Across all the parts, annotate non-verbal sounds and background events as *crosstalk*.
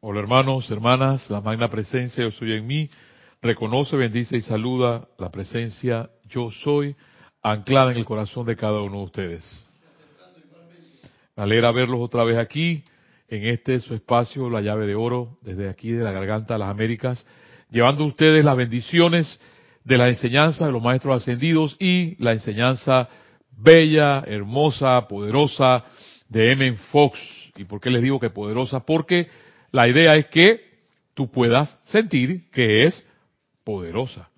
Hola hermanos, hermanas, la magna presencia yo soy en mí, reconoce, bendice y saluda la presencia yo soy anclada en el corazón de cada uno de ustedes. Me alegra verlos otra vez aquí, en este su espacio, la llave de oro, desde aquí de la garganta de las Américas, llevando ustedes las bendiciones de la enseñanza de los maestros ascendidos y la enseñanza bella, hermosa, poderosa de M. Fox. ¿Y por qué les digo que poderosa? Porque la idea es que tú puedas sentir que es poderosa.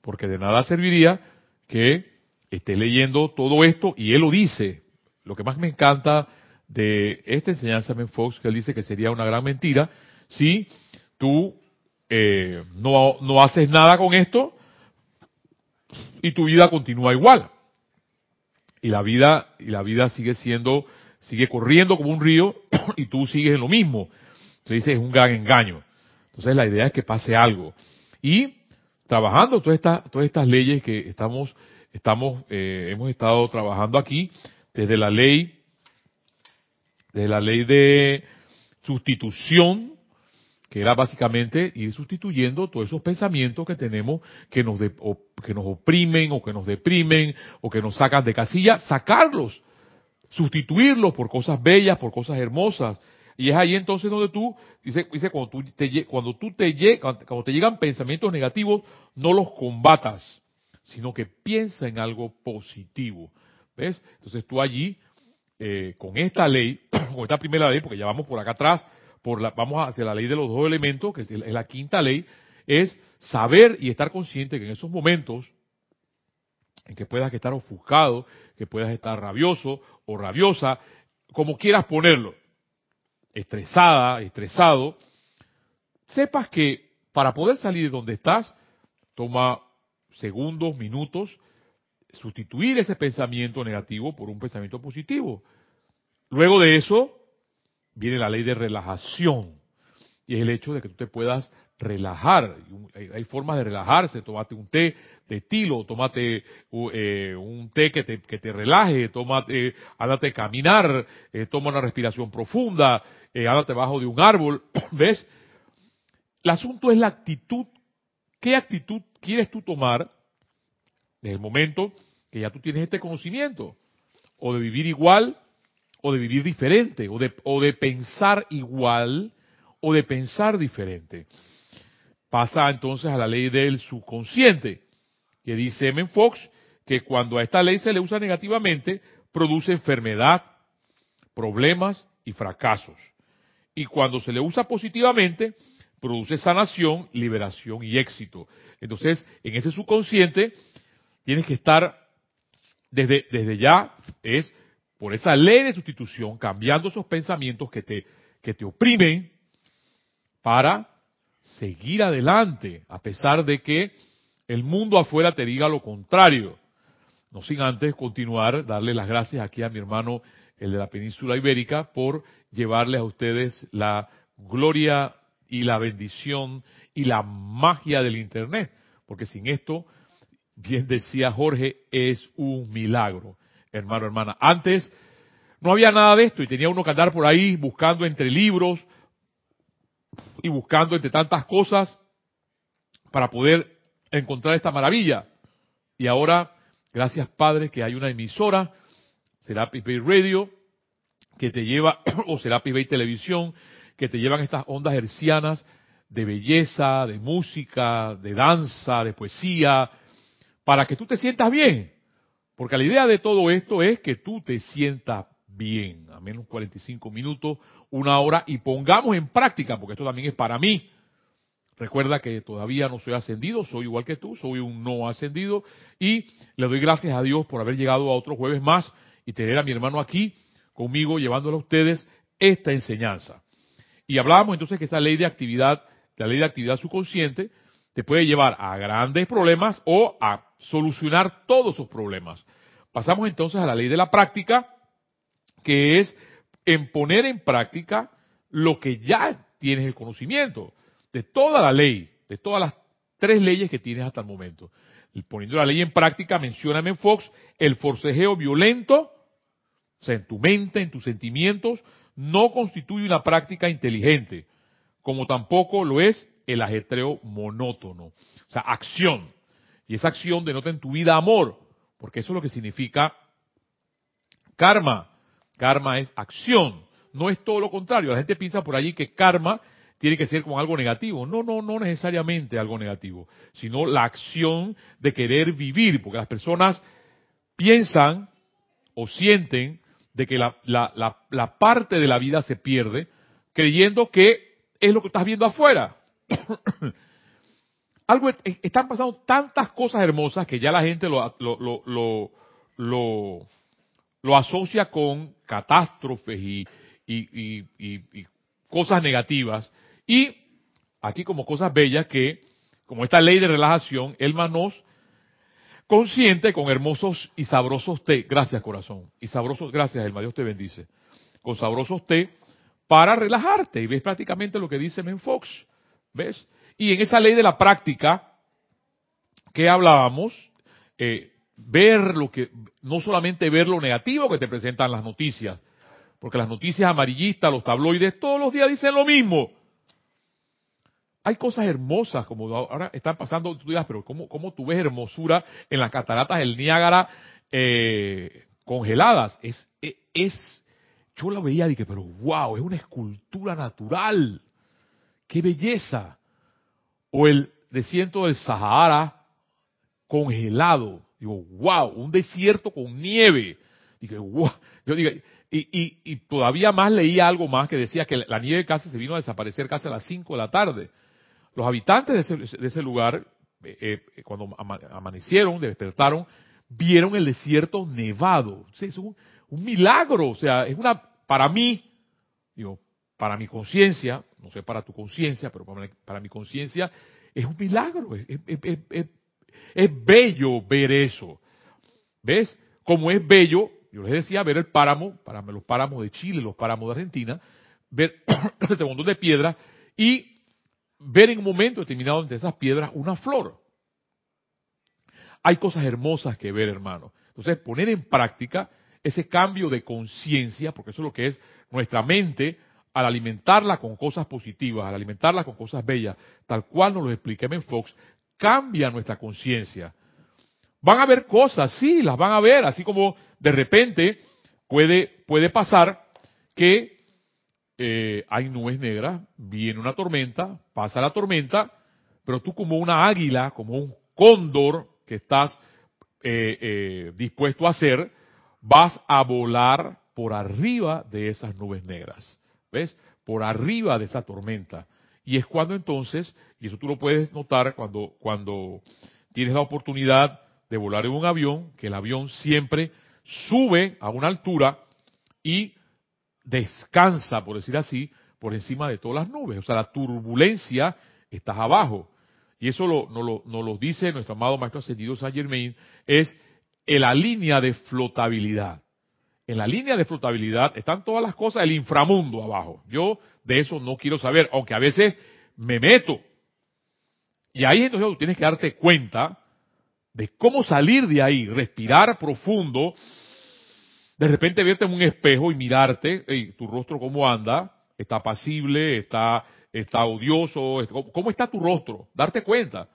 Porque de nada serviría que esté leyendo todo esto y él lo dice. Lo que más me encanta de esta enseñanza de Fox, que él dice que sería una gran mentira si tú eh, no, no haces nada con esto y tu vida continúa igual. Y la vida, y la vida sigue siendo, sigue corriendo como un río *clears throat* y tú sigues en lo mismo. Entonces dice, es un gran engaño. Entonces la idea es que pase algo. Y trabajando todas estas, todas estas leyes que estamos, estamos, eh, hemos estado trabajando aquí, desde la ley, desde la ley de sustitución, que era básicamente ir sustituyendo todos esos pensamientos que tenemos que nos, que nos oprimen o que nos deprimen o que nos sacan de casilla, sacarlos, sustituirlos por cosas bellas, por cosas hermosas, y es ahí entonces donde tú, dice, dice cuando tú te, cuando tú te, cuando te llegan pensamientos negativos, no los combatas, sino que piensa en algo positivo. ¿Ves? Entonces tú allí, eh, con esta ley, *clears throat* con esta primera ley, porque ya vamos por acá atrás, por la, vamos hacia la ley de los dos elementos, que es la quinta ley, es saber y estar consciente que en esos momentos en que puedas estar ofuscado, que puedas estar rabioso o rabiosa, como quieras ponerlo, estresada, estresado, sepas que para poder salir de donde estás, toma segundos, minutos, sustituir ese pensamiento negativo por un pensamiento positivo. Luego de eso, viene la ley de relajación. Y es el hecho de que tú te puedas relajar. Hay, formas de relajarse. Tómate un té de tilo, tómate eh, un té que te, que te relaje, tómate, ándate a caminar, eh, toma una respiración profunda, eh, ándate bajo de un árbol. *clears throat* ¿Ves? El asunto es la actitud. ¿Qué actitud quieres tú tomar desde el momento que ya tú tienes este conocimiento? O de vivir igual, o de vivir diferente, o de, o de pensar igual, o de pensar diferente pasa entonces a la ley del subconsciente, que dice M. Fox que cuando a esta ley se le usa negativamente, produce enfermedad, problemas y fracasos. Y cuando se le usa positivamente, produce sanación, liberación y éxito. Entonces, en ese subconsciente, tienes que estar desde, desde ya, es por esa ley de sustitución, cambiando esos pensamientos que te, que te oprimen para seguir adelante, a pesar de que el mundo afuera te diga lo contrario. No sin antes continuar, darle las gracias aquí a mi hermano, el de la península ibérica, por llevarles a ustedes la gloria y la bendición y la magia del Internet. Porque sin esto, bien decía Jorge, es un milagro, hermano, hermana. Antes no había nada de esto y tenía uno que andar por ahí buscando entre libros, y buscando entre tantas cosas para poder encontrar esta maravilla. Y ahora, gracias Padre, que hay una emisora, Serapis Bay Radio, que te lleva, *clears throat* o Serapis Bay Televisión, que te llevan estas ondas hercianas de belleza, de música, de danza, de poesía, para que tú te sientas bien. Porque la idea de todo esto es que tú te sientas bien, a menos 45 minutos, una hora, y pongamos en práctica, porque esto también es para mí. Recuerda que todavía no soy ascendido, soy igual que tú, soy un no ascendido, y le doy gracias a Dios por haber llegado a otro jueves más y tener a mi hermano aquí conmigo, llevándole a ustedes esta enseñanza. Y hablábamos entonces que esa ley de actividad, la ley de actividad subconsciente, te puede llevar a grandes problemas o a solucionar todos esos problemas. Pasamos entonces a la ley de la práctica, que es en poner en práctica lo que ya tienes el conocimiento de toda la ley, de todas las tres leyes que tienes hasta el momento. poniendo la ley en práctica, mencioname en Fox, el forcejeo violento, o sea, en tu mente, en tus sentimientos, no constituye una práctica inteligente. como tampoco lo es el ajetreo monótono. O sea, acción. Y esa acción denota en tu vida amor, porque eso es lo que significa karma. Karma es acción, no es todo lo contrario. La gente piensa por allí que karma tiene que ser con algo negativo. No, no, no necesariamente algo negativo, sino la acción de querer vivir, porque las personas piensan o sienten de que la, parte de la vida se pierde creyendo que es lo que estás viendo afuera. *coughs* Algo, están pasando tantas cosas hermosas que ya la gente lo, lo, lo, lo, lo asocia con catástrofes y, cosas negativas. Y aquí como cosas bellas que, como esta ley de relajación, el manos consciente con hermosos y sabrosos té. Gracias, corazón. Y sabrosos, gracias, Elma. Dios te bendice. Con sabrosos té para relajarte. Y ves prácticamente lo que dice Menfox. ¿Ves? Y en esa ley de la práctica que hablábamos, eh, ver lo que, no solamente ver lo negativo que te presentan las noticias, porque las noticias amarillistas, los tabloides, todos los días dicen lo mismo. Hay cosas hermosas, como ahora están pasando, tú dirás, pero ¿cómo, cómo tú ves hermosura en las cataratas del Niágara eh, congeladas? Es, es, es, yo la veía y dije, pero wow, es una escultura natural. ¡Qué belleza! O el desierto del Sahara congelado. Digo, wow, un desierto con nieve. Dije, wow. Yo digo, y, y, y, todavía más leía algo más que decía que la nieve casi se vino a desaparecer casi a las 5 de la tarde. Los habitantes de ese, de ese lugar, eh, eh, cuando amanecieron, despertaron, vieron el desierto nevado. es un, milagro, o sea, es una, para mí, digo, para mi conciencia, no sé para tu conciencia, pero para, mi conciencia, es un milagro, es, bello ver eso. ¿Ves? Como es bello, yo les decía, ver el páramo, los páramos de Chile, los páramos de Argentina, ver *coughs* el segundo de piedra y ver en un momento determinado entre esas piedras una flor. Hay cosas hermosas que ver, hermano. Entonces, poner en práctica ese cambio de conciencia, porque eso es lo que es nuestra mente, al alimentarla con cosas positivas, al alimentarla con cosas bellas, tal cual nos lo expliqué en Fox, cambia nuestra conciencia. Van a ver cosas, sí, las van a ver, así como de repente puede, puede pasar que eh, hay nubes negras, viene una tormenta, pasa la tormenta, pero tú como una águila, como un cóndor que estás eh, eh, dispuesto a hacer, vas a volar por arriba de esas nubes negras, ¿ves? Por arriba de esa tormenta. Y es cuando entonces, y eso tú lo puedes notar cuando, cuando tienes la oportunidad de volar en un avión, que el avión siempre sube a una altura y descansa, por decir así, por encima de todas las nubes. O sea, la turbulencia estás abajo. Y eso lo, nos, lo, dice nuestro amado Maestro Ascendido Saint Germain, es en la línea de flotabilidad. En la línea de flotabilidad están todas las cosas del inframundo abajo. Yo de eso no quiero saber, aunque a veces me meto. Y ahí entonces tú tienes que darte cuenta de cómo salir de ahí, respirar profundo, de repente verte en un espejo y mirarte, tu rostro cómo anda, está pasible, está, está odioso, ¿cómo está tu rostro? Darte cuenta.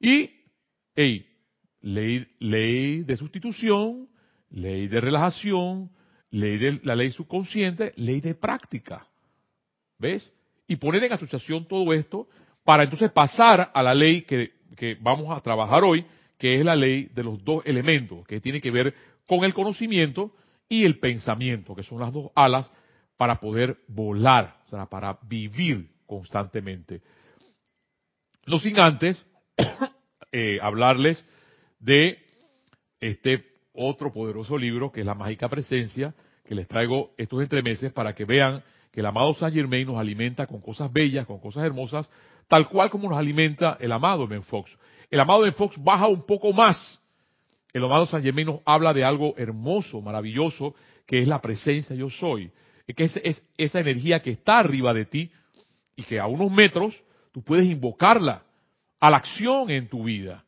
Y, hey, ley, ley de sustitución, ley de relajación, ley de la ley subconsciente, ley de práctica. ¿Ves? Y poner en asociación todo esto para entonces pasar a la ley que, que vamos a trabajar hoy, que es la ley de los dos elementos, que tiene que ver con el conocimiento y el pensamiento, que son las dos alas para poder volar, o sea, para vivir constantemente. No sin antes *coughs* eh, hablarles de este otro poderoso libro, que es La Mágica Presencia, que les traigo estos entremeses para que vean que el amado Saint Germain nos alimenta con cosas bellas, con cosas hermosas, tal cual como nos alimenta el amado Ben Fox. El amado Ben Fox baja un poco más el amado San Germán nos habla de algo hermoso, maravilloso, que es la presencia yo soy. Que es, es esa energía que está arriba de ti y que a unos metros tú puedes invocarla a la acción en tu vida.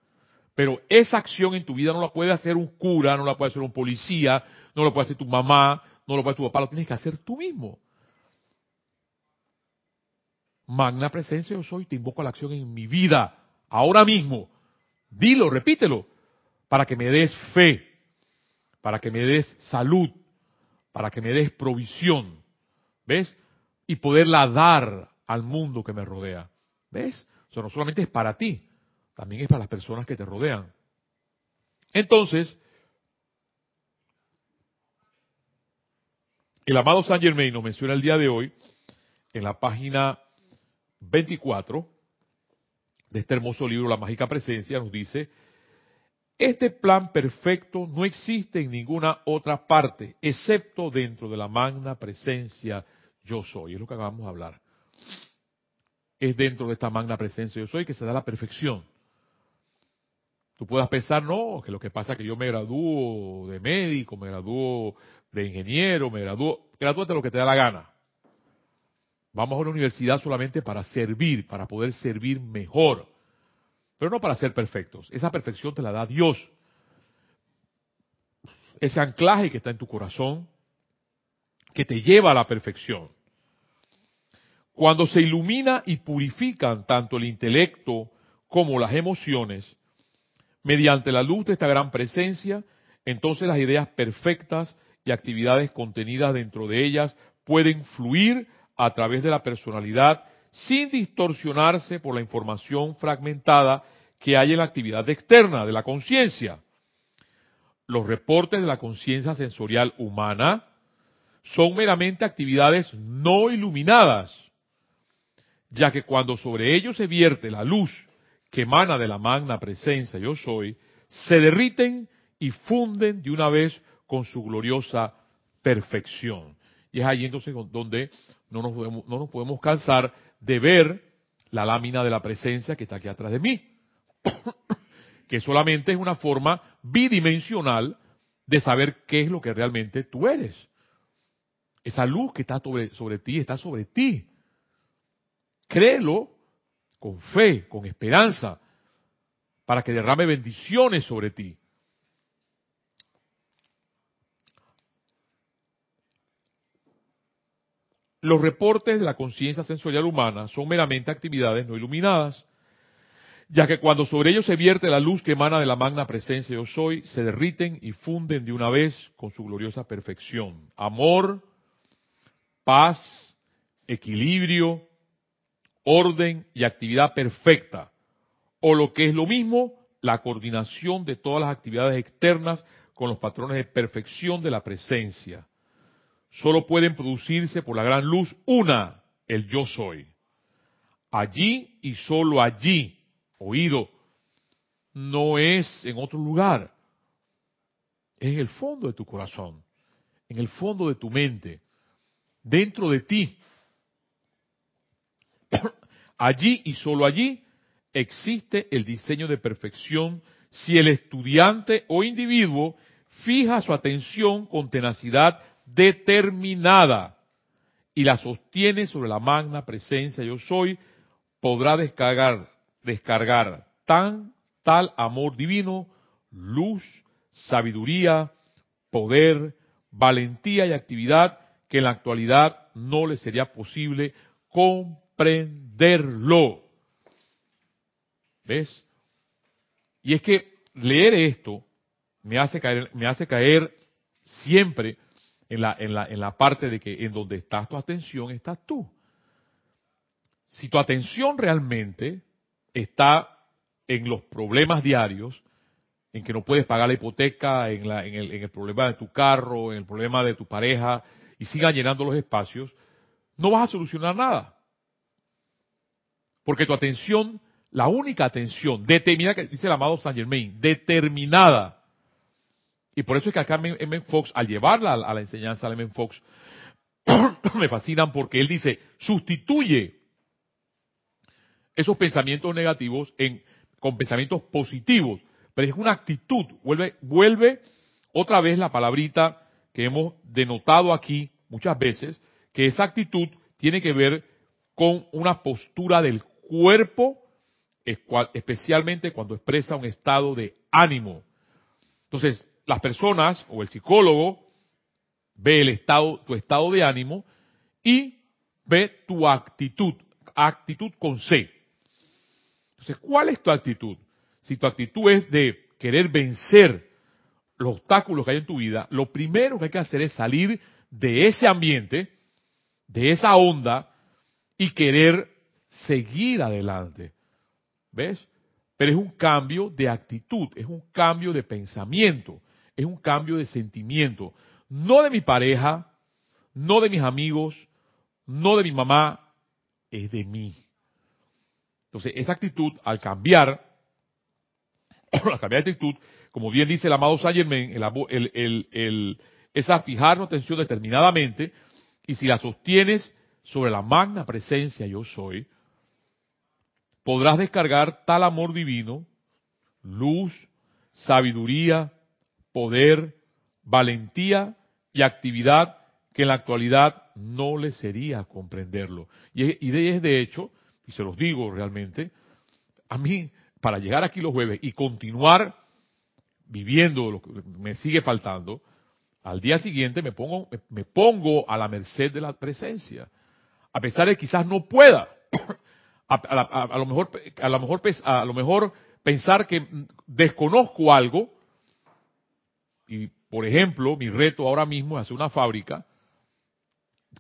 Pero esa acción en tu vida no la puede hacer un cura, no la puede hacer un policía, no la puede hacer tu mamá, no lo puede hacer tu papá, lo tienes que hacer tú mismo. magna presencia yo soy, te invoco a la acción en mi vida, ahora mismo. Dilo, repítelo, para que me des fe, para que me des salud, para que me des provisión, ¿ves? Y poderla dar al mundo que me rodea, ¿ves? O no solamente es para ti, también es para las personas que te rodean. Entonces, el amado Saint Germain nos menciona el día de hoy, en la página 24 de este hermoso libro, La Mágica Presencia, nos dice, este plan perfecto no existe en ninguna otra parte, excepto dentro de la magna presencia yo soy. Es lo que acabamos de hablar. Es dentro de esta magna presencia yo soy que se da la perfección. Tú puedas pensar, no, que lo que pasa es que yo me gradúo de médico, me gradúo de ingeniero, me gradúo, gradúate lo que te da la gana. Vamos a una universidad solamente para servir, para poder servir mejor, pero no para ser perfectos. Esa perfección te la da Dios. Ese anclaje que está en tu corazón, que te lleva a la perfección. Cuando se ilumina y purifican tanto el intelecto como las emociones, mediante la luz de esta gran presencia, entonces las ideas perfectas y actividades contenidas dentro de ellas pueden fluir a través de la personalidad sin distorsionarse por la información fragmentada que hay en la actividad externa de la conciencia. Los reportes de la conciencia sensorial humana son meramente actividades no iluminadas, ya que cuando sobre ellos se vierte la luz que emana de la magna presencia yo soy, se derriten y funden de una vez con su gloriosa perfección. Y es ahí entonces donde no nos podemos, no nos podemos cansar de ver la lámina de la presencia que está aquí atrás de mí, *coughs* que solamente es una forma bidimensional de saber qué es lo que realmente tú eres. Esa luz que está sobre, sobre ti está sobre ti. Créelo con fe, con esperanza, para que derrame bendiciones sobre ti. Los reportes de la conciencia sensorial humana son meramente actividades no iluminadas, ya que cuando sobre ellos se vierte la luz que emana de la magna presencia yo soy, se derriten y funden de una vez con su gloriosa perfección. Amor, paz, equilibrio, orden y actividad perfecta, o lo que es lo mismo, la coordinación de todas las actividades externas con los patrones de perfección de la presencia solo pueden producirse por la gran luz una, el yo soy. Allí y solo allí, oído, no es en otro lugar, es en el fondo de tu corazón, en el fondo de tu mente, dentro de ti. *coughs* allí y solo allí existe el diseño de perfección si el estudiante o individuo fija su atención con tenacidad determinada y la sostiene sobre la magna presencia yo soy, podrá descargar, descargar tan, tal amor divino, luz, sabiduría, poder, valentía y actividad que en la actualidad no le sería posible comprenderlo. ¿Ves? Y es que leer esto me hace caer, me hace caer siempre en la, en la, en la parte de que en donde estás tu atención estás tú. Si tu atención realmente está en los problemas diarios, en que no puedes pagar la hipoteca, en, la, en, el, en el problema de tu carro, en el problema de tu pareja, y sigan llenando los espacios, no vas a solucionar nada. Porque tu atención, la única atención determinada, que dice el amado Saint Germain, determinada y por eso es que acá M. Fox, al llevarla a la enseñanza de M. Fox, *coughs* me fascinan porque él dice, sustituye esos pensamientos negativos con pensamientos positivos. Pero es una actitud, vuelve, vuelve otra vez la palabrita que hemos denotado aquí muchas veces, que esa actitud tiene que ver con una postura del cuerpo, especialmente cuando expresa un estado de ánimo. Entonces, las personas o el psicólogo ve el estado, tu estado de ánimo y ve tu actitud. actitud con C. Entonces, ¿cuál es tu actitud? Si tu actitud es de querer vencer los obstáculos que hay en tu vida, lo primero que hay que hacer es salir de ese ambiente, de esa onda, y querer seguir adelante. ¿Ves? Pero es un cambio de actitud, es un cambio de pensamiento, es un cambio de sentimiento. No de mi pareja, no de mis amigos, no de mi mamá, es de mí. Entonces, esa actitud, al cambiar, *clears throat* al cambiar de actitud, como bien dice el amado Saint Germain, el, el, el, es a fijar la atención determinadamente, y si la sostienes sobre la magna presencia yo soy, podrás descargar tal amor divino, luz, sabiduría, poder, valentía y actividad que en la actualidad no le sería comprenderlo. Y, de, de hecho, y se los digo realmente, a mí, para llegar aquí los jueves y continuar viviendo lo que me sigue faltando, al día siguiente me pongo, me pongo a la merced de la presencia. A pesar de que quizás no pueda, a, lo mejor, a lo mejor, a lo mejor pensar que desconozco algo y, por ejemplo, mi reto ahora mismo es hacer una fábrica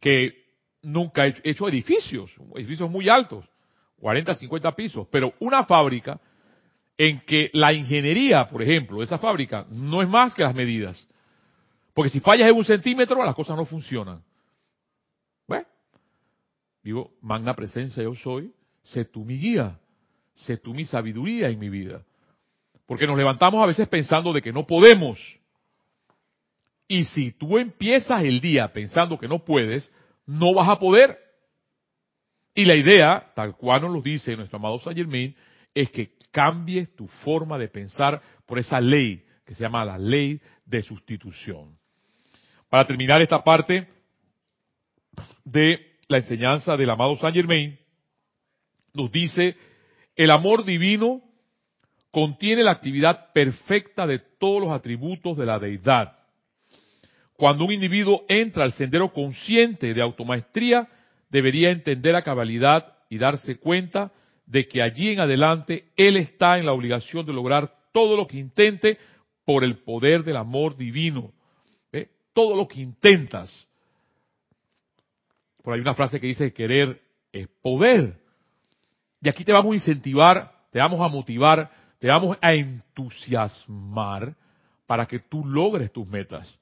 que nunca he hecho edificios, edificios muy altos, 40, 50 pisos, pero una fábrica en que la ingeniería, por ejemplo, de esa fábrica no es más que las medidas. Porque si fallas en un centímetro, las cosas no funcionan. Bueno, digo, magna presencia yo soy, sé tú mi guía, sé tú mi sabiduría en mi vida. Porque nos levantamos a veces pensando de que no podemos. Y si tú empiezas el día pensando que no puedes, no vas a poder. Y la idea, tal cual nos lo dice nuestro amado Saint Germain, es que cambies tu forma de pensar por esa ley que se llama la ley de sustitución. Para terminar esta parte de la enseñanza del amado Saint Germain, nos dice, el amor divino contiene la actividad perfecta de todos los atributos de la deidad. Cuando un individuo entra al sendero consciente de automaestría, debería entender a cabalidad y darse cuenta de que allí en adelante él está en la obligación de lograr todo lo que intente por el poder del amor divino. Todo lo que intentas. Por ahí una frase que dice querer es poder. Y aquí te vamos a incentivar, te vamos a motivar, te vamos a entusiasmar para que tú logres tus metas.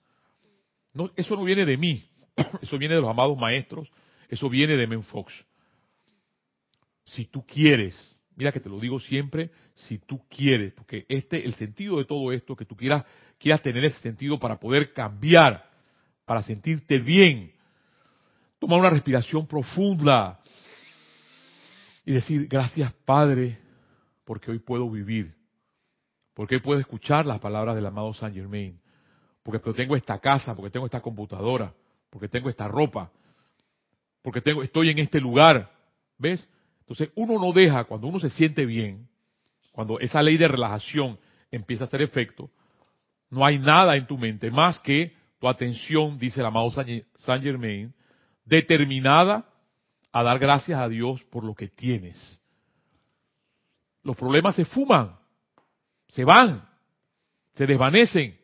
No, eso no viene de mí, *clears throat* eso viene de los amados maestros, eso viene de Menfox. Si tú quieres, mira que te lo digo siempre, si tú quieres, porque este, el sentido de todo esto, que tú quieras, quieras tener ese sentido para poder cambiar, para sentirte bien, tomar una respiración profunda, y decir, gracias Padre, porque hoy puedo vivir, porque hoy puedo escuchar las palabras del amado Saint Germain, porque tengo esta casa, porque tengo esta computadora, porque tengo esta ropa, porque tengo, estoy en este lugar, ¿ves? Entonces uno no deja, cuando uno se siente bien, cuando esa ley de relajación empieza a hacer efecto, no hay nada en tu mente más que tu atención, dice el amado Saint Germain, determinada a dar gracias a Dios por lo que tienes. Los problemas se fuman, se van, se desvanecen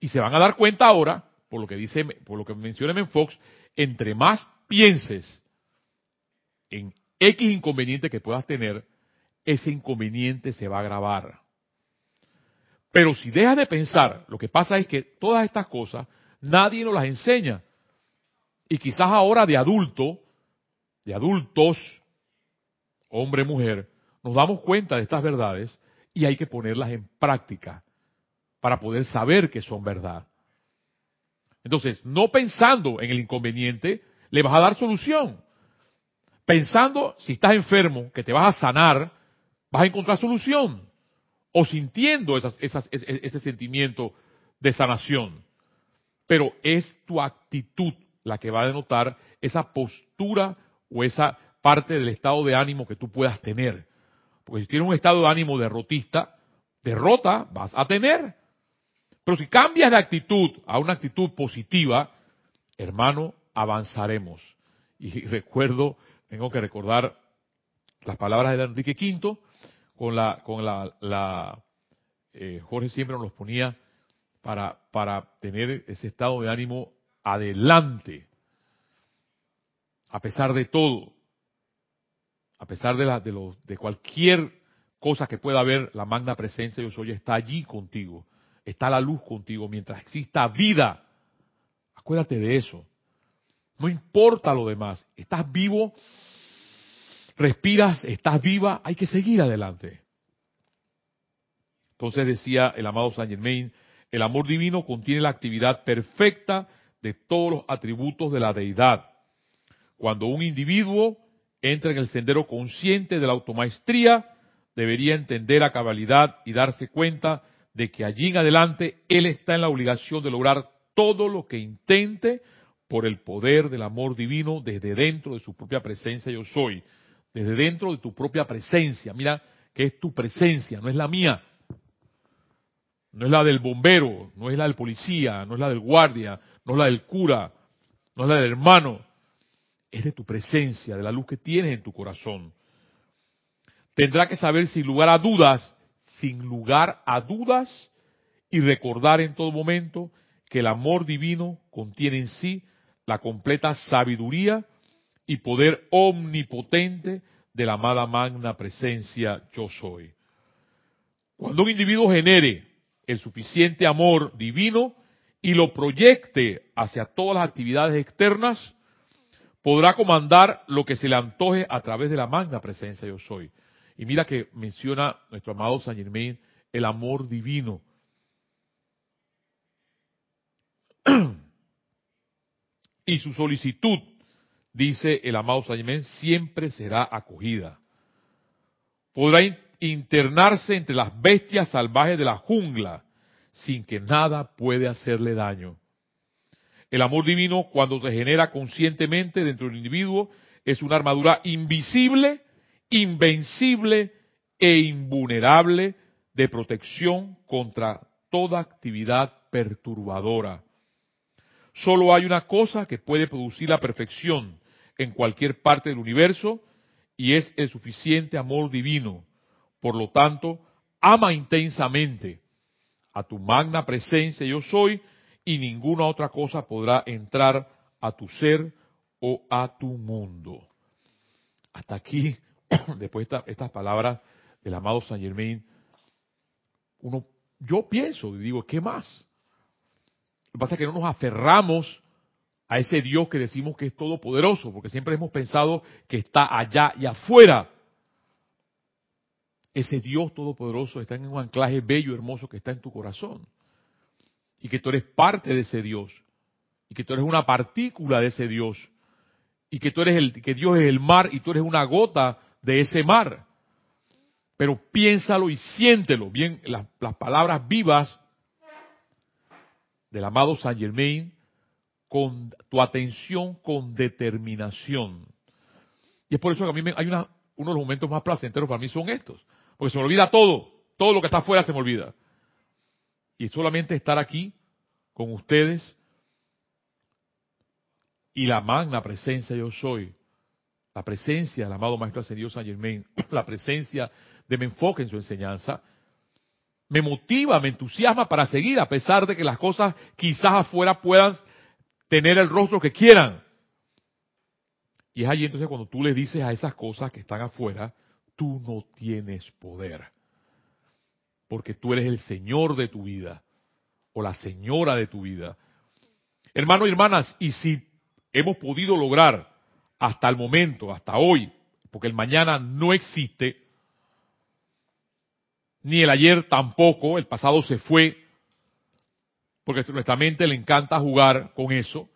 y se van a dar cuenta ahora, por lo que dice, por lo que menciona Fox, entre más pienses en X inconveniente que puedas tener, ese inconveniente se va a agravar. Pero si dejas de pensar, lo que pasa es que todas estas cosas nadie nos las enseña. Y quizás ahora de adulto de adultos, hombre, mujer, nos damos cuenta de estas verdades y hay que ponerlas en práctica para poder saber que son verdad. Entonces, no pensando en el inconveniente, le vas a dar solución. Pensando, si estás enfermo, que te vas a sanar, vas a encontrar solución. O sintiendo ese sentimiento de sanación. Pero es tu actitud la que va a denotar esa postura o esa parte del estado de ánimo que tú puedas tener. Porque si tienes un estado de ánimo derrotista, derrota vas a tener. Pero si cambias de actitud a una actitud positiva, hermano, avanzaremos. Y *laughs* recuerdo tengo que recordar las palabras de Enrique V con la, con la, la eh, Jorge siempre nos los ponía para, para tener ese estado de ánimo adelante, a pesar de todo, a pesar de, de, de cualquier cosa que pueda haber, la magna presencia de Dios hoy está allí contigo, está la luz contigo, mientras exista vida. Acuérdate de eso. No importa lo demás, estás vivo, respiras, estás viva, hay que seguir adelante. Entonces decía el amado Saint Germain, el amor divino contiene la actividad perfecta de todos los atributos de la deidad. Cuando un individuo entra en el sendero consciente de la automaestría, debería entender a cabalidad y darse cuenta de que allí en adelante él está en la obligación de lograr todo lo que intente por el poder del amor divino desde dentro de su propia presencia yo soy, desde dentro de tu propia presencia. Mira que es tu presencia, no es la mía. No es la del bombero, no es la del policía, no es la del guardia, no es la del cura, no es la del hermano. Es de tu presencia, de la luz que tienes en tu corazón. Tendrá que saber sin lugar a dudas, sin lugar a dudas, y recordar en todo momento que el amor divino contiene en sí la completa sabiduría y poder omnipotente de la amada magna presencia yo soy. Cuando un individuo genere el suficiente amor divino y lo proyecte hacia todas las actividades externas, podrá comandar lo que se le antoje a través de la magna presencia yo soy. Y mira que menciona nuestro amado San Germain el amor divino. *clears throat* y su solicitud, dice el amado San Germain, siempre será acogida. Podrá internarse entre las bestias salvajes de la jungla sin que nada puede hacerle daño. El amor divino, cuando se genera conscientemente dentro del individuo, es una armadura invisible, invencible e invulnerable de protección contra toda actividad perturbadora. Solo hay una cosa que puede producir la perfección en cualquier parte del universo y es el suficiente amor divino. Por lo tanto, ama intensamente a tu magna presencia yo soy y ninguna otra cosa podrá entrar a tu ser o a tu mundo. Hasta aquí, *clears throat* después de estas palabras del amado Saint Germain, uno, yo pienso y digo, ¿qué más? Lo que pasa es que no nos aferramos a ese Dios que decimos que es todopoderoso, porque siempre hemos pensado que está allá y afuera. Ese Dios todopoderoso está en un anclaje bello, hermoso que está en tu corazón. Y que tú eres parte de ese Dios. Y que tú eres una partícula de ese Dios. Y que tú eres el, que Dios es el mar y tú eres una gota de ese mar. Pero piénsalo y siéntelo. Bien, las, palabras vivas del amado Saint Germain con tu atención con determinación. Y es por eso que a mí me, hay una, uno de los momentos más placenteros para mí son estos. Porque se me olvida todo. Todo lo que está afuera se me olvida. Y solamente estar aquí con ustedes y la magna presencia yo soy. La presencia del amado Maestro Ascendido San Germain, *clears throat* la presencia de mi enfoque en su enseñanza, me motiva, me entusiasma para seguir, a pesar de que las cosas quizás afuera puedan tener el rostro que quieran. Y es allí entonces cuando tú le dices a esas cosas que están afuera, tú no tienes poder. Porque tú eres el Señor de tu vida o la señora de tu vida. Hermanos y hermanas, y si hemos podido lograr hasta el momento, hasta hoy, porque el mañana no existe, ni el ayer tampoco, el pasado se fue, porque a nuestra mente le encanta jugar con eso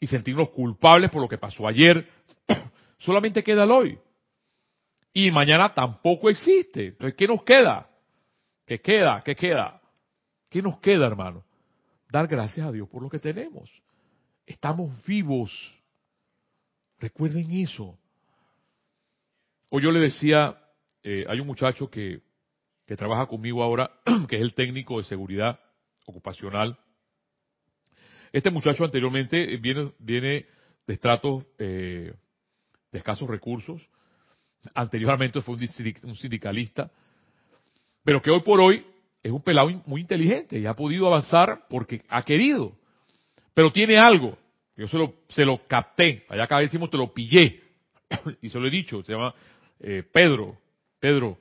y sentirnos culpables por lo que pasó ayer, *clears throat* solamente queda el hoy y mañana tampoco existe. Entonces, ¿qué nos queda? ¿Qué queda? ¿Qué queda? ¿Qué nos queda, hermano? Dar gracias a Dios por lo que tenemos. Estamos vivos. Recuerden eso. O yo le decía, eh, hay un muchacho que, que trabaja conmigo ahora, *clears throat* que es el técnico de seguridad ocupacional. Este muchacho anteriormente viene, viene de estratos eh, de escasos recursos, anteriormente fue un sindicalista, pero que hoy por hoy es un pelado muy inteligente y ha podido avanzar porque ha querido, pero tiene algo, yo se lo, se lo capté, allá acá decimos te lo pillé, *coughs* y se lo he dicho, se llama eh, Pedro, Pedro,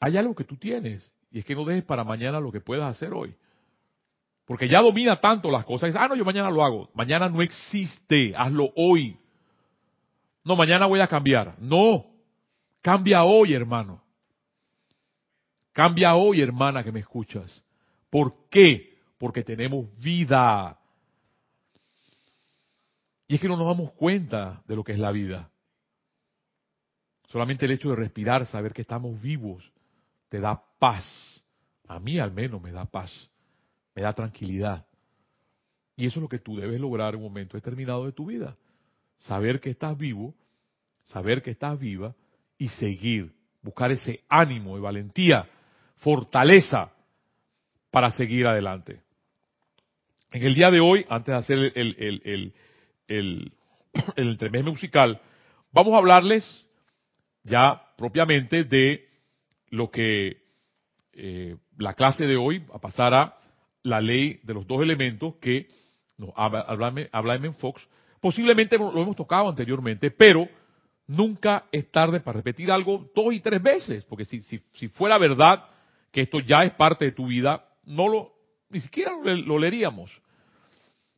hay algo que tú tienes, y es que no dejes para mañana lo que puedas hacer hoy. Porque ya domina tanto las cosas. Ah, no, yo mañana lo hago. Mañana no existe. Hazlo hoy. No, mañana voy a cambiar. No. Cambia hoy, hermano. Cambia hoy, hermana, que me escuchas. ¿Por qué? Porque tenemos vida. Y es que no nos damos cuenta de lo que es la vida. Solamente el hecho de respirar, saber que estamos vivos, te da paz. A mí al menos me da paz me da tranquilidad. Y eso es lo que tú debes lograr en un momento determinado de tu vida. Saber que estás vivo, saber que estás viva y seguir. Buscar ese ánimo y valentía, fortaleza para seguir adelante. En el día de hoy, antes de hacer el, el, el, el, el musical, vamos a hablarles ya propiamente de lo que eh, la clase de hoy va a pasar a la ley de los dos elementos que nos habla, M. Fox. Posiblemente lo hemos tocado anteriormente, pero nunca es tarde para repetir algo dos y tres veces, porque si, si, si fuera verdad que esto ya es parte de tu vida, no lo, ni siquiera lo, leeríamos.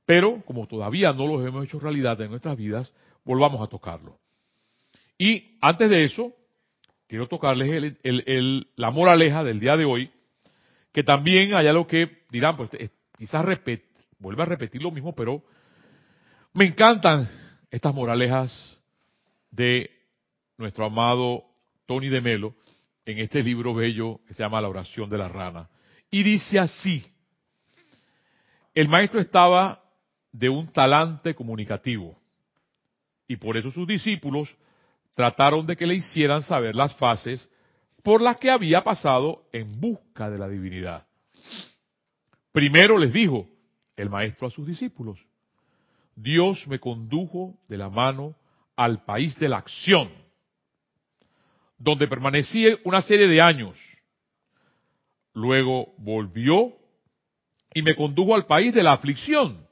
Pero como todavía no lo hemos hecho realidad en nuestras vidas, volvamos a tocarlo. Y antes de eso, quiero tocarles el, la moraleja del día de hoy, que también hay algo que dirán, pues quizás vuelva a repetir lo mismo, pero me encantan estas moralejas de nuestro amado Tony de Melo en este libro bello que se llama La oración de la rana. Y dice así, el maestro estaba de un talante comunicativo y por eso sus discípulos trataron de que le hicieran saber las fases por las que había pasado en busca de la divinidad. Primero les dijo el maestro a sus discípulos, Dios me condujo de la mano al país de la acción, donde permanecí una serie de años. Luego volvió y me condujo al país de la aflicción.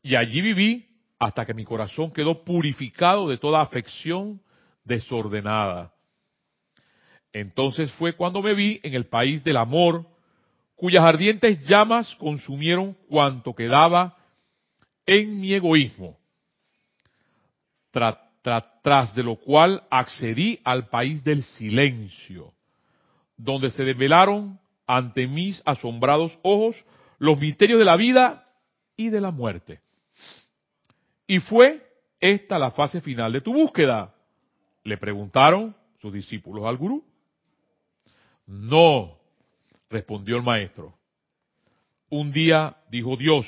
Y allí viví hasta que mi corazón quedó purificado de toda afección desordenada. Entonces fue cuando me vi en el país del amor, cuyas ardientes llamas consumieron cuanto quedaba en mi egoísmo, tras de lo cual accedí al país del silencio, donde se desvelaron ante mis asombrados ojos los misterios de la vida y de la muerte. Y fue esta la fase final de tu búsqueda, le preguntaron sus discípulos al gurú. No, respondió el maestro. Un día dijo Dios,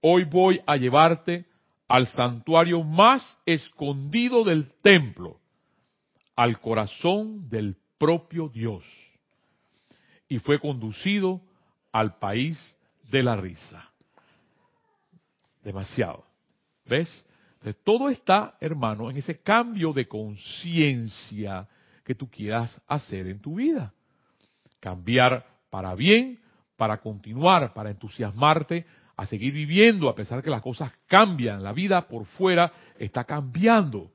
hoy voy a llevarte al santuario más escondido del templo, al corazón del propio Dios. Y fue conducido al país de la risa. Demasiado. ¿Ves? todo está, hermano, en ese cambio de conciencia que tú quieras hacer en tu vida. Cambiar para bien, para continuar, para entusiasmarte a seguir viviendo a pesar que las cosas cambian, la vida por fuera está cambiando.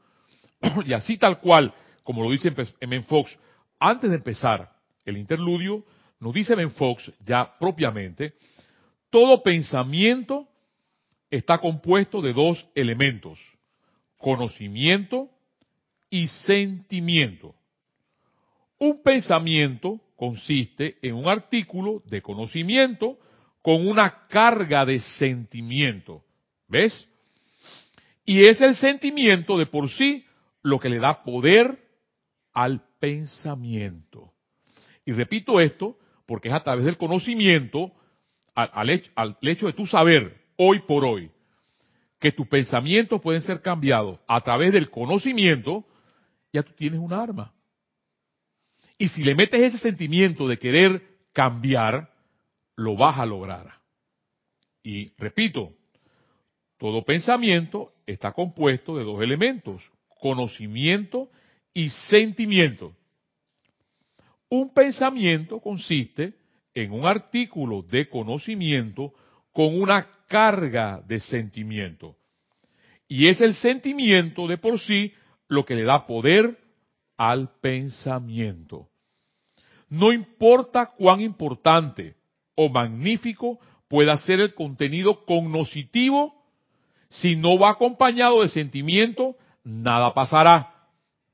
*clears throat* y así tal cual, como lo dice M. Fox, antes de empezar el interludio, nos dice M. Fox ya propiamente, todo pensamiento está compuesto de dos elementos, conocimiento y sentimiento. Un pensamiento consiste en un artículo de conocimiento con una carga de sentimiento. ¿Ves? Y es el sentimiento de por sí lo que le da poder al pensamiento. Y repito esto porque es a través del conocimiento, al, hecho, al hecho de tu saber hoy por hoy, que tus pensamientos pueden ser cambiados a través del conocimiento, ya tú tienes un arma. Y si le metes ese sentimiento de querer cambiar, lo vas a lograr. Y repito, todo pensamiento está compuesto de dos elementos, conocimiento y sentimiento. Un pensamiento consiste en un artículo de conocimiento con una carga de sentimiento. Y es el sentimiento de por sí lo que le da poder al pensamiento. No importa cuán importante o magnífico pueda ser el contenido cognoscitivo, si no va acompañado de sentimiento, nada pasará.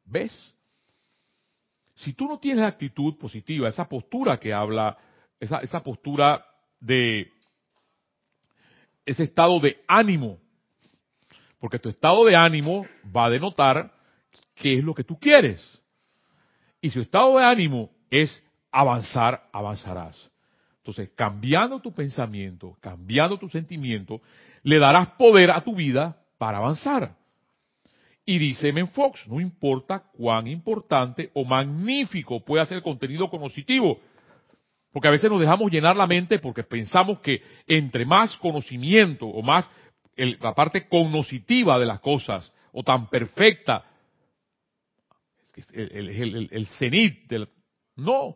¿Ves? Si tú no tienes actitud positiva, esa postura que habla, esa, esa postura de ese estado de ánimo, porque tu estado de ánimo va a denotar qué es lo que tú quieres. Y si tu estado de ánimo es avanzar, avanzarás. Entonces, cambiando tu pensamiento, cambiando tu sentimiento, le darás poder a tu vida para avanzar. Y dice Men Fox, no importa cuán importante o magnífico pueda ser el contenido conocitivo, porque a veces nos dejamos llenar la mente porque pensamos que entre más conocimiento o más la parte cognoscitiva de las cosas, o tan perfecta, el, el, cenit del... No,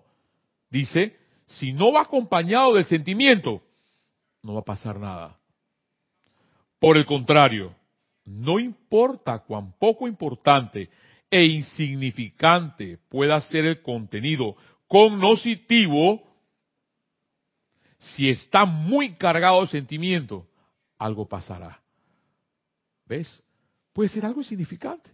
dice, si no va acompañado del sentimiento, no va a pasar nada. Por el contrario, no importa cuán poco importante e insignificante pueda ser el contenido cognoscitivo, si está muy cargado de sentimiento, algo pasará. ¿Ves? Puede ser algo insignificante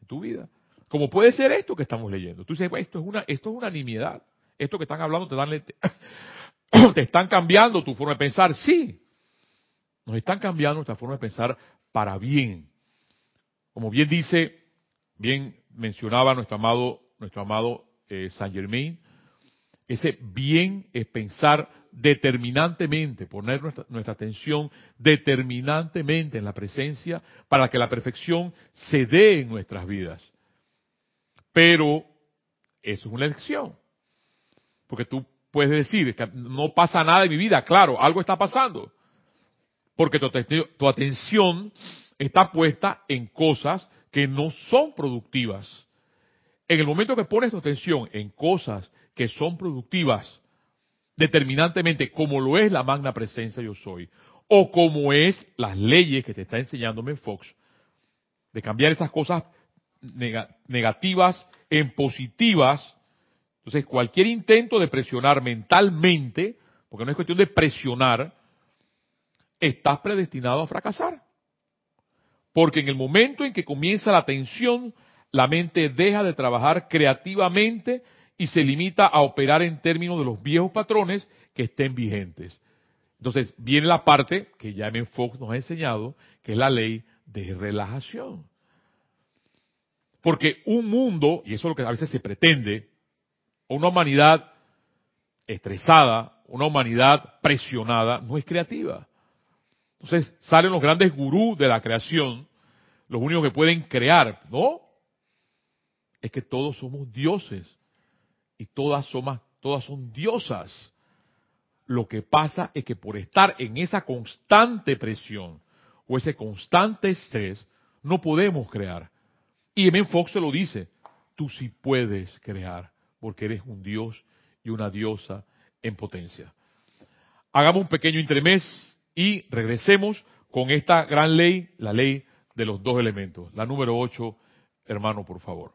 en tu vida. Como puede ser esto que estamos leyendo. Tú dices, esto es una, esto es una nimiedad. Esto que están hablando te dan, *coughs* te están cambiando tu forma de pensar. Sí, nos están cambiando nuestra forma de pensar para bien. Como bien dice, bien mencionaba nuestro amado, nuestro amado eh, Saint Germain, ese bien es pensar determinantemente, poner nuestra, nuestra, atención determinantemente en la presencia para que la perfección se dé en nuestras vidas. Pero eso es una elección. Porque tú puedes decir que no pasa nada en mi vida, claro, algo está pasando. Porque tu, tu atención está puesta en cosas que no son productivas. En el momento que pones tu atención en cosas que son productivas, determinantemente, como lo es la magna presencia yo soy, o como es las leyes que te está enseñándome Fox, de cambiar esas cosas negativas en positivas, entonces cualquier intento de presionar mentalmente, porque no es cuestión de presionar, estás predestinado a fracasar. Porque en el momento en que comienza la tensión, la mente deja de trabajar creativamente y se limita a operar en términos de los viejos patrones que estén vigentes. Entonces viene la parte que ya M. Fox nos ha enseñado, que es la ley de relajación. Porque un mundo, y eso es lo que a veces se pretende, una humanidad estresada, una humanidad presionada, no es creativa. Entonces salen los grandes gurús de la creación, los únicos que pueden crear, ¿no? Es que todos somos dioses y todas son, todas son diosas. Lo que pasa es que por estar en esa constante presión o ese constante estrés, no podemos crear. Y M. Fox se lo dice, tú sí puedes crear, porque eres un dios y una diosa en potencia. Hagamos un pequeño intermés y regresemos con esta gran ley, la ley de los dos elementos. La número 8, hermano, por favor.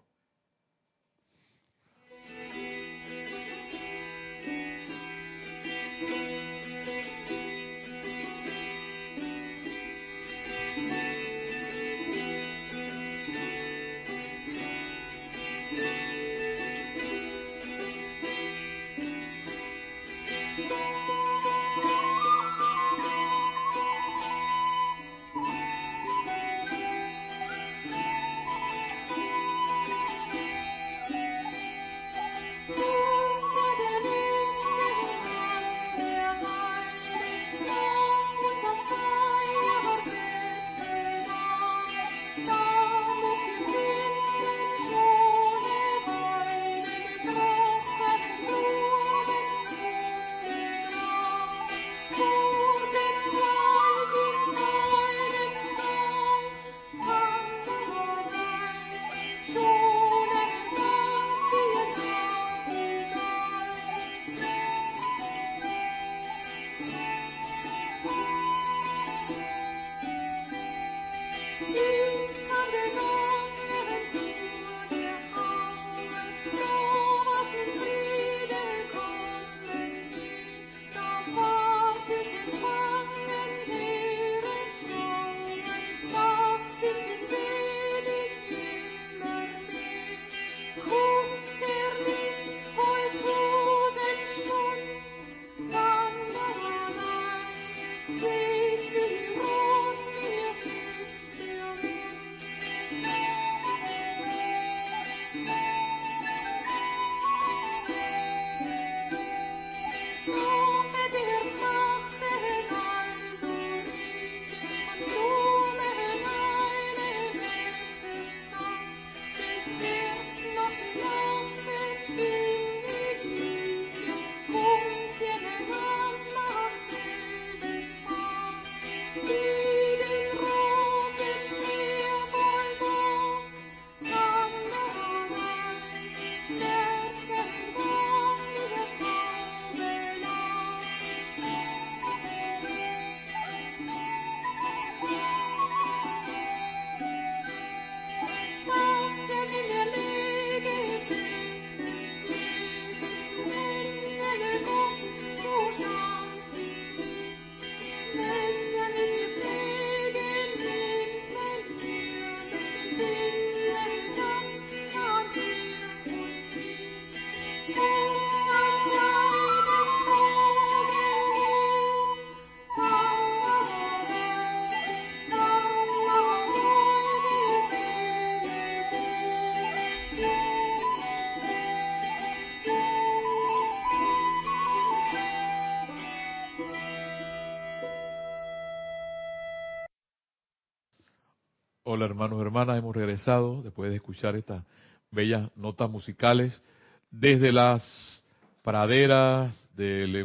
Hermanos, hermanas, hemos regresado después de escuchar estas bellas notas musicales desde las praderas del,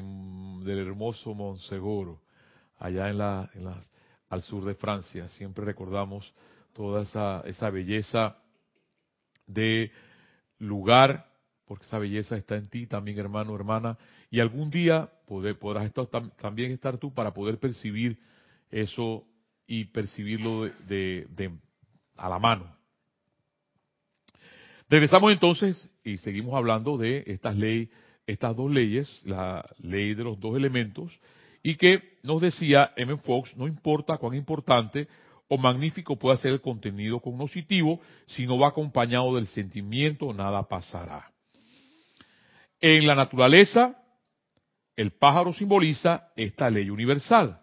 hermoso Monsegoro, allá en la, al sur de Francia. Siempre recordamos toda esa, esa belleza de lugar, porque esa belleza está en ti también, hermano, hermana, y algún día podrás estar, también estar tú para poder percibir eso y percibirlo de, a la mano. Regresamos entonces y seguimos hablando de estas leyes, estas dos leyes, la ley de los dos elementos, y que nos decía M. Fox, no importa cuán importante o magnífico pueda ser el contenido cognoscitivo, si no va acompañado del sentimiento, nada pasará. En la naturaleza, el pájaro simboliza esta ley universal.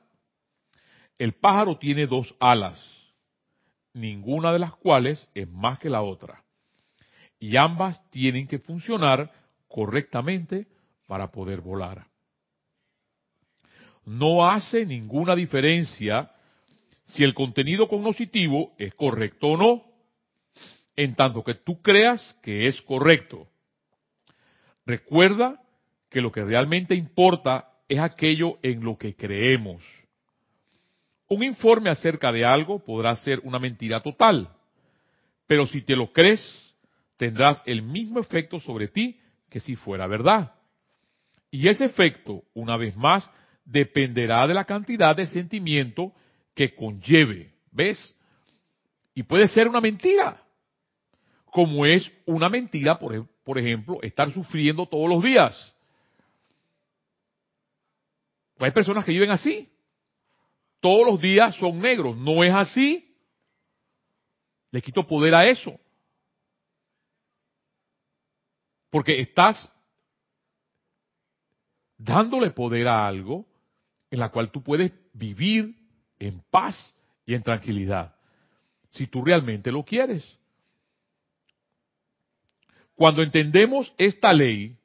El pájaro tiene dos alas, ninguna de las cuales es más que la otra. Y ambas tienen que funcionar correctamente para poder volar. No hace ninguna diferencia si el contenido cognoscitivo es correcto o no, en tanto que tú creas que es correcto. Recuerda que lo que realmente importa es aquello en lo que creemos. Un informe acerca de algo podrá ser una mentira total, pero si te lo crees, tendrás el mismo efecto sobre ti que si fuera verdad. Y ese efecto, una vez más, dependerá de la cantidad de sentimiento que conlleve. ¿Ves? Y puede ser una mentira. Como es una mentira, por, ejemplo, estar sufriendo todos los días. Hay personas que viven así todos los días son negros. No es así. Le quito poder a eso. Porque estás dándole poder a algo en la cual tú puedes vivir en paz y en tranquilidad. Si tú realmente lo quieres. Cuando entendemos esta ley,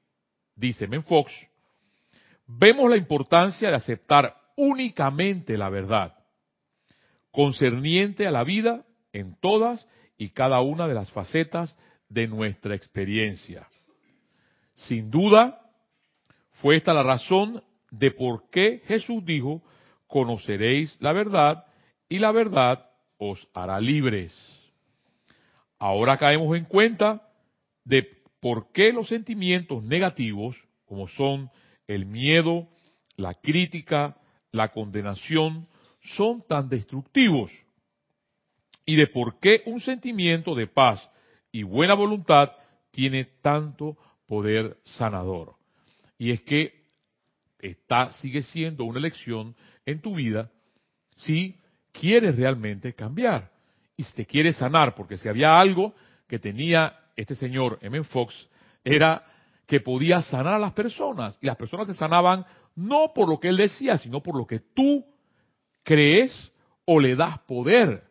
dice Menfox, vemos la importancia de aceptar únicamente la verdad, concerniente a la vida en todas y cada una de las facetas de nuestra experiencia. Sin duda, fue esta la razón de por qué Jesús dijo, conoceréis la verdad y la verdad os hará libres. Ahora caemos en cuenta de por qué los sentimientos negativos, como son el miedo, la crítica, la condenación son tan destructivos y de por qué un sentimiento de paz y buena voluntad tiene tanto poder sanador. Y es que está, sigue siendo una elección en tu vida si quieres realmente cambiar y si te quieres sanar, porque si había algo que tenía este señor M. Fox, era que podía sanar a las personas y las personas se sanaban no por lo que él decía, sino por lo que tú crees o le das poder.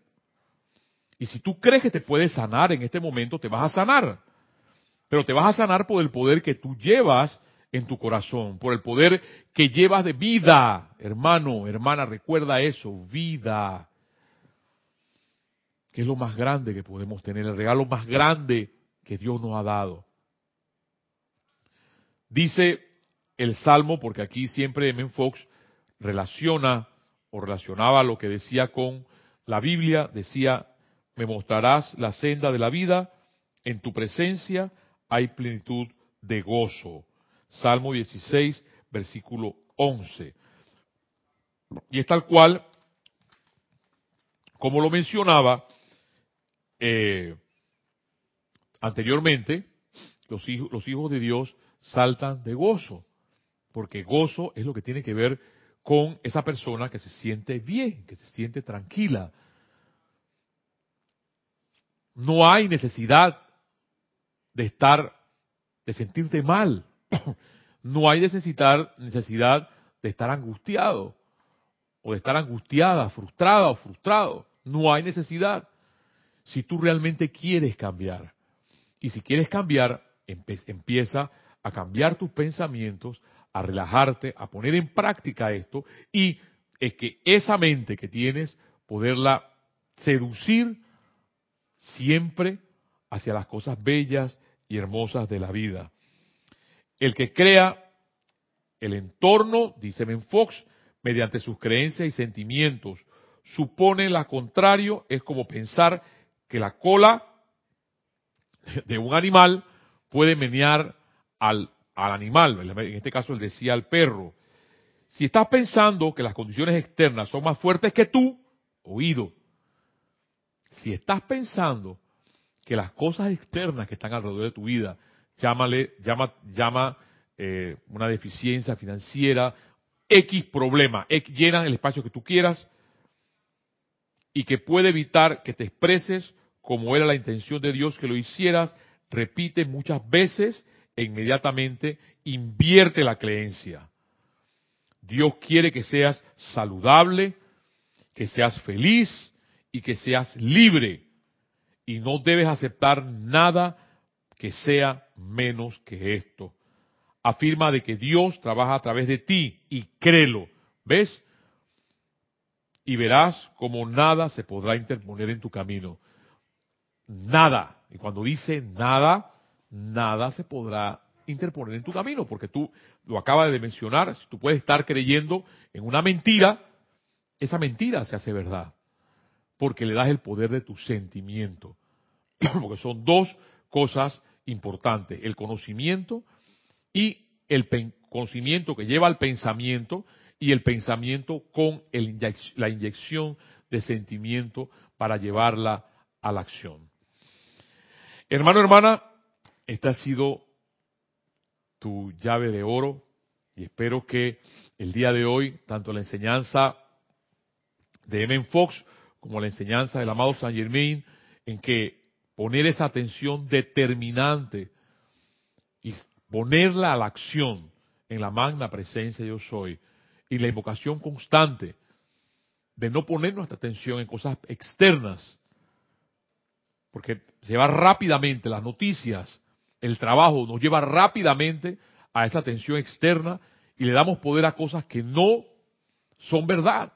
Y si tú crees que te puedes sanar en este momento, te vas a sanar. Pero te vas a sanar por el poder que tú llevas en tu corazón, por el poder que llevas de vida. Hermano, hermana, recuerda eso, vida. Que es lo más grande que podemos tener, el regalo más grande que Dios nos ha dado. Dice el Salmo, porque aquí siempre M. Fox relaciona o relacionaba lo que decía con la Biblia, decía, me mostrarás la senda de la vida, en tu presencia hay plenitud de gozo. Salmo 16, versículo 11. Y es tal cual, como lo mencionaba eh, anteriormente, los hijos, los hijos de Dios saltan de gozo porque gozo es lo que tiene que ver con esa persona que se siente bien, que se siente tranquila. No hay necesidad de estar, de sentirte mal. *clears throat* No hay necesidad, necesidad de estar angustiado o de estar angustiada, frustrada o frustrado. No hay necesidad. Si tú realmente quieres cambiar. Y si quieres cambiar, empieza a cambiar tus pensamientos, a relajarte, a poner en práctica esto y es que esa mente que tienes, poderla seducir siempre hacia las cosas bellas y hermosas de la vida. El que crea el entorno, dice Menfox, mediante sus creencias y sentimientos, supone la contrario, es como pensar que la cola de un animal puede menear al, al animal, en este caso él decía al perro. Si estás pensando que las condiciones externas son más fuertes que tú, oído, si estás pensando que las cosas externas que están alrededor de tu vida, llámale, llama, llama eh, una deficiencia financiera, X problema, X, llenan el espacio que tú quieras y que puede evitar que te expreses como era la intención de Dios que lo hicieras, repite muchas veces e inmediatamente invierte la creencia. Dios quiere que seas saludable, que seas feliz y que seas libre. Y no debes aceptar nada que sea menos que esto. Afirma de que Dios trabaja a través de ti y créelo. ¿Ves? Y verás como nada se podrá interponer en tu camino. Nada. Y cuando dice nada, nada se podrá interponer en tu camino, porque tú lo acabas de mencionar, si tú puedes estar creyendo en una mentira, esa mentira se hace verdad, porque le das el poder de tu sentimiento, *clears throat* porque son dos cosas importantes, el conocimiento y el conocimiento que lleva al pensamiento y el pensamiento con la inyección de sentimiento para llevarla a la acción. Hermano, hermana, esta ha sido tu llave de oro y espero que el día de hoy, tanto la enseñanza de M. Fox como la enseñanza del amado Saint Germain, en que poner esa atención determinante y ponerla a la acción en la magna presencia yo soy y la invocación constante de no poner nuestra atención en cosas externas, porque se rápidamente las noticias, el trabajo nos lleva rápidamente a esa atención externa y le damos poder a cosas que no son verdad.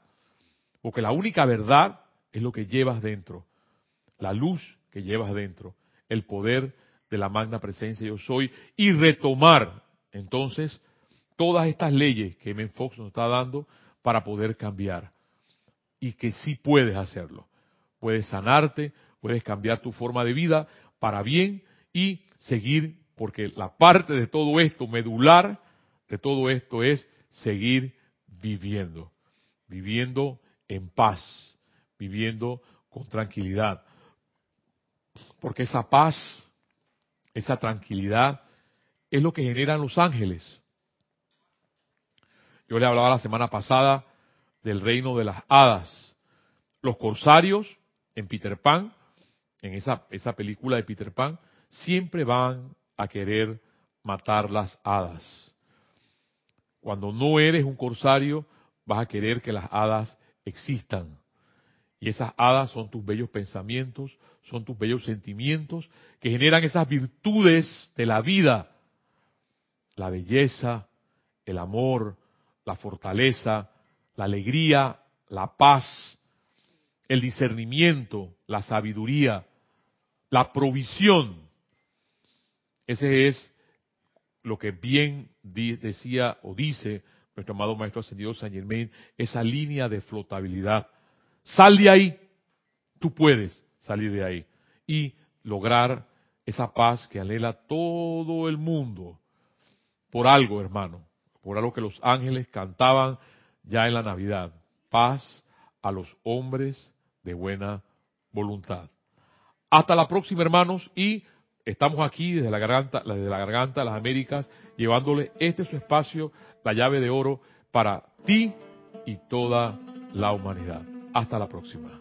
Porque la única verdad es lo que llevas dentro, la luz que llevas dentro, el poder de la magna presencia yo soy y retomar entonces todas estas leyes que M. Fox nos está dando para poder cambiar y que sí puedes hacerlo. Puedes sanarte, puedes cambiar tu forma de vida para bien y seguir, porque la parte de todo esto, medular de todo esto es seguir viviendo, viviendo en paz, viviendo con tranquilidad. Porque esa paz, esa tranquilidad, es lo que generan los ángeles. Yo le hablaba la semana pasada del reino de las hadas. Los corsarios en Peter Pan, en esa, esa película de Peter Pan, siempre van a querer matar las hadas. Cuando no eres un corsario, vas a querer que las hadas existan. Y esas hadas son tus bellos pensamientos, son tus bellos sentimientos que generan esas virtudes de la vida. La belleza, el amor, la fortaleza, la alegría, la paz, el discernimiento, la sabiduría, la provisión. Ese es lo que bien decía o dice nuestro amado Maestro Ascendido San Germain, esa línea de flotabilidad. Sal de ahí, tú puedes salir de ahí y lograr esa paz que anhela todo el mundo. Por algo, hermano, por algo que los ángeles cantaban ya en la Navidad. Paz a los hombres de buena voluntad. Hasta la próxima, hermanos, y Estamos aquí desde la garganta, desde la garganta de las Américas, llevándole este su espacio, la llave de oro, para ti y toda la humanidad. Hasta la próxima.